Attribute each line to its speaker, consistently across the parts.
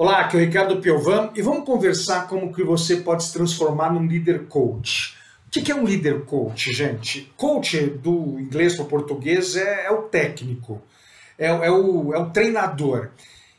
Speaker 1: Olá, aqui é o Ricardo Piovan e vamos conversar como que você pode se transformar num líder coach. O que é um líder coach, gente? Coach do inglês para o português é, é, o técnico, é, é, o, é o treinador.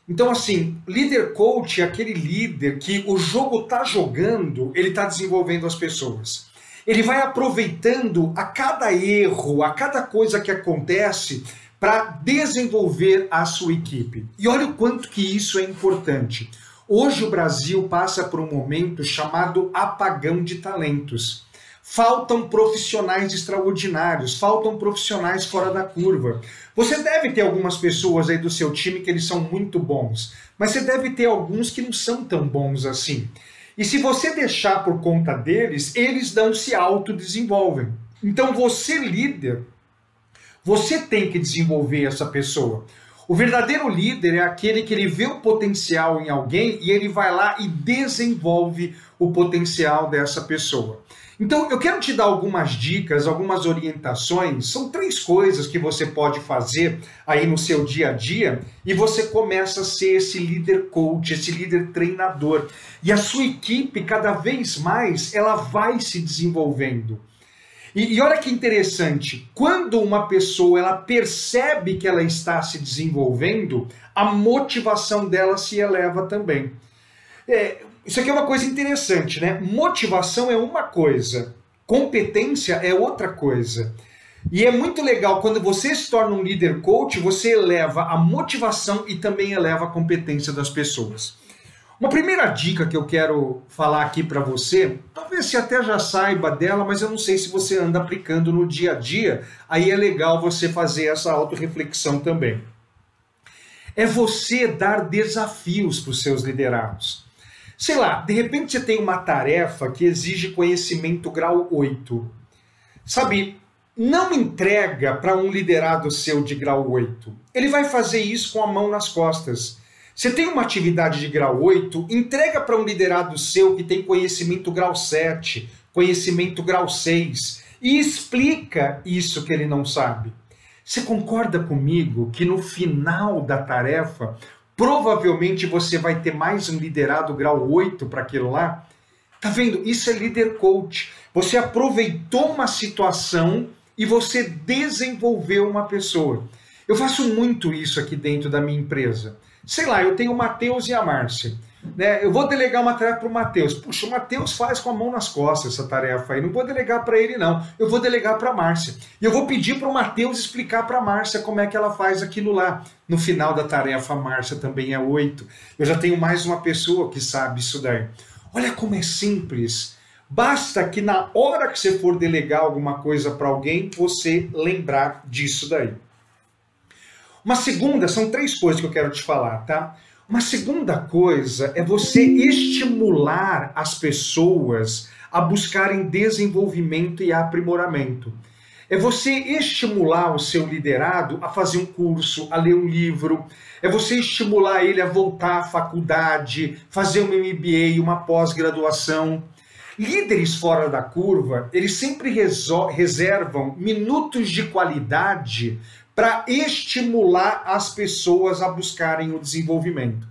Speaker 1: Então, assim, líder coach é aquele líder que o jogo está jogando, ele está desenvolvendo as pessoas. Ele vai aproveitando a cada erro, a cada coisa que acontece para desenvolver a sua equipe. E olha o quanto que isso é importante. Hoje o Brasil passa por um momento chamado apagão de talentos. Faltam profissionais extraordinários, faltam profissionais fora da curva. Você deve ter algumas pessoas aí do seu time que eles são muito bons, mas você deve ter alguns que não são tão bons assim. E se você deixar por conta deles, eles não se autodesenvolvem. Então você líder você tem que desenvolver essa pessoa. O verdadeiro líder é aquele que ele vê o potencial em alguém e ele vai lá e desenvolve o potencial dessa pessoa. Então, eu quero te dar algumas dicas, algumas orientações. São três coisas que você pode fazer aí no seu dia a dia e você começa a ser esse líder coach, esse líder treinador. E a sua equipe, cada vez mais, ela vai se desenvolvendo. E, e olha que interessante, quando uma pessoa ela percebe que ela está se desenvolvendo, a motivação dela se eleva também. É, isso aqui é uma coisa interessante, né? Motivação é uma coisa, competência é outra coisa. E é muito legal quando você se torna um líder coach, você eleva a motivação e também eleva a competência das pessoas. Uma primeira dica que eu quero falar aqui para você, talvez você até já saiba dela, mas eu não sei se você anda aplicando no dia a dia, aí é legal você fazer essa autorreflexão também. É você dar desafios para os seus liderados. Sei lá, de repente você tem uma tarefa que exige conhecimento grau 8. Sabe, não entrega para um liderado seu de grau 8. Ele vai fazer isso com a mão nas costas você tem uma atividade de grau 8, entrega para um liderado seu que tem conhecimento grau 7, conhecimento grau 6 e explica isso que ele não sabe. Você concorda comigo que no final da tarefa, provavelmente você vai ter mais um liderado grau 8 para aquilo lá? Tá vendo? Isso é líder coach. Você aproveitou uma situação e você desenvolveu uma pessoa. Eu faço muito isso aqui dentro da minha empresa. Sei lá, eu tenho o Matheus e a Márcia. Né? Eu vou delegar uma tarefa para o Matheus. Puxa, o Matheus faz com a mão nas costas essa tarefa aí. Não vou delegar para ele, não. Eu vou delegar para a Márcia. E eu vou pedir para o Matheus explicar para a Márcia como é que ela faz aquilo lá. No final da tarefa, a Márcia também é oito. Eu já tenho mais uma pessoa que sabe isso daí. Olha como é simples. Basta que na hora que você for delegar alguma coisa para alguém, você lembrar disso daí. Uma segunda, são três coisas que eu quero te falar, tá? Uma segunda coisa é você estimular as pessoas a buscarem desenvolvimento e aprimoramento. É você estimular o seu liderado a fazer um curso, a ler um livro. É você estimular ele a voltar à faculdade, fazer um MBA, uma pós-graduação. Líderes fora da curva, eles sempre reservam minutos de qualidade para estimular as pessoas a buscarem o desenvolvimento.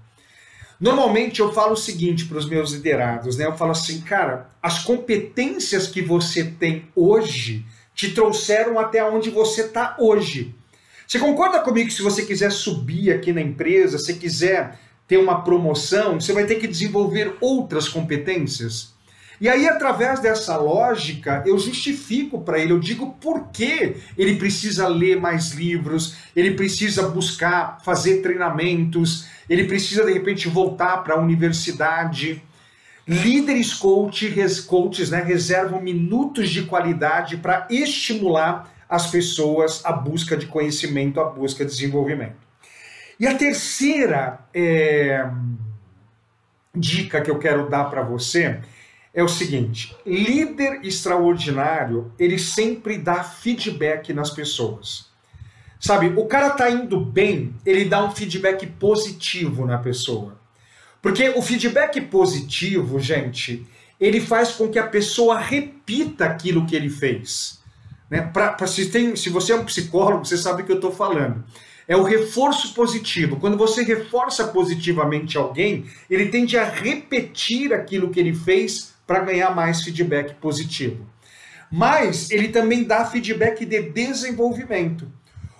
Speaker 1: Normalmente eu falo o seguinte para os meus liderados, né? Eu falo assim, cara, as competências que você tem hoje te trouxeram até onde você está hoje. Você concorda comigo que se você quiser subir aqui na empresa, se quiser ter uma promoção, você vai ter que desenvolver outras competências? E aí, através dessa lógica, eu justifico para ele, eu digo por que ele precisa ler mais livros, ele precisa buscar fazer treinamentos, ele precisa, de repente, voltar para a universidade. Líderes coach, coaches né, reservam minutos de qualidade para estimular as pessoas à busca de conhecimento, à busca de desenvolvimento. E a terceira é, dica que eu quero dar para você é o seguinte: líder extraordinário, ele sempre dá feedback nas pessoas. Sabe, o cara tá indo bem, ele dá um feedback positivo na pessoa. Porque o feedback positivo, gente, ele faz com que a pessoa repita aquilo que ele fez. Né? Pra, pra se, tem, se você é um psicólogo, você sabe o que eu estou falando. é o reforço positivo. Quando você reforça positivamente alguém, ele tende a repetir aquilo que ele fez para ganhar mais feedback positivo. Mas ele também dá feedback de desenvolvimento.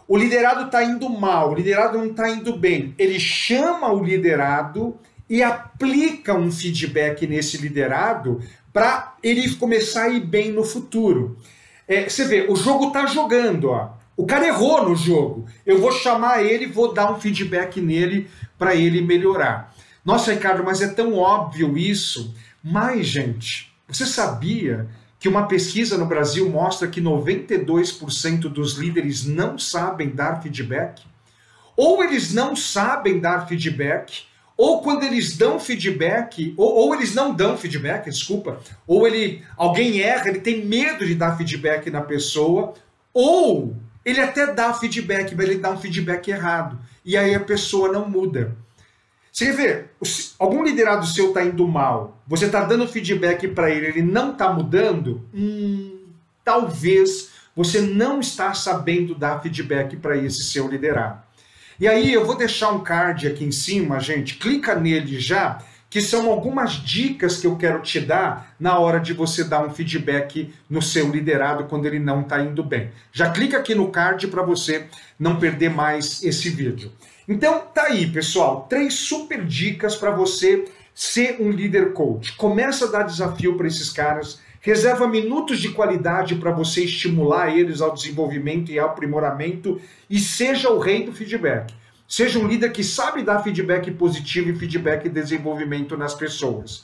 Speaker 1: O liderado está indo mal, o liderado não está indo bem. Ele chama o liderado e aplica um feedback nesse liderado para ele começar a ir bem no futuro. É, você vê, o jogo está jogando, ó. O cara errou no jogo. Eu vou chamar ele, vou dar um feedback nele para ele melhorar. Nossa, Ricardo, mas é tão óbvio isso. Mas, gente, você sabia que uma pesquisa no Brasil mostra que 92% dos líderes não sabem dar feedback? Ou eles não sabem dar feedback, ou quando eles dão feedback, ou, ou, eles não dão feedback, desculpa, ou ele alguém erra, ele tem medo de dar feedback na pessoa, ou ele até dá feedback, mas ele dá um feedback errado. E aí a pessoa não muda. Você vê, algum liderado seu está indo mal, você está dando feedback para ele, ele não está mudando, hum, talvez você não está sabendo dar feedback para esse seu liderado. E aí eu vou deixar um card aqui em cima, gente, clica nele já, que são algumas dicas que eu quero te dar na hora de você dar um feedback no seu liderado quando ele não está indo bem. Já clica aqui no card para você não perder mais esse vídeo. Então tá aí, pessoal, três super dicas para você ser um líder coach. Começa a dar desafio para esses caras, reserva minutos de qualidade para você estimular eles ao desenvolvimento e ao aprimoramento e seja o rei do feedback. Seja um líder que sabe dar feedback positivo e feedback de desenvolvimento nas pessoas.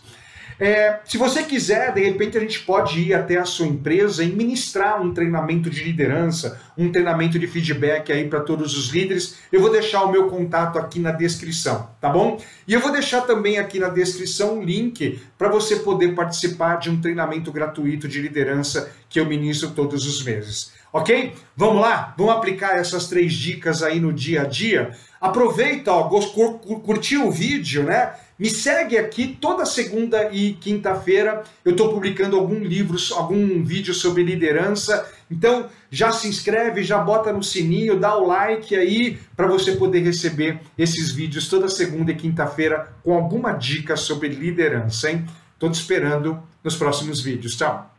Speaker 1: É, se você quiser, de repente a gente pode ir até a sua empresa e ministrar um treinamento de liderança, um treinamento de feedback aí para todos os líderes. Eu vou deixar o meu contato aqui na descrição, tá bom? E eu vou deixar também aqui na descrição um link para você poder participar de um treinamento gratuito de liderança que eu ministro todos os meses. Ok? Vamos lá? Vamos aplicar essas três dicas aí no dia a dia? Aproveita, ó, curtiu o vídeo, né? Me segue aqui toda segunda e quinta-feira. Eu estou publicando algum livro, algum vídeo sobre liderança. Então já se inscreve, já bota no sininho, dá o like aí para você poder receber esses vídeos toda segunda e quinta-feira com alguma dica sobre liderança, hein? Estou te esperando nos próximos vídeos. Tchau.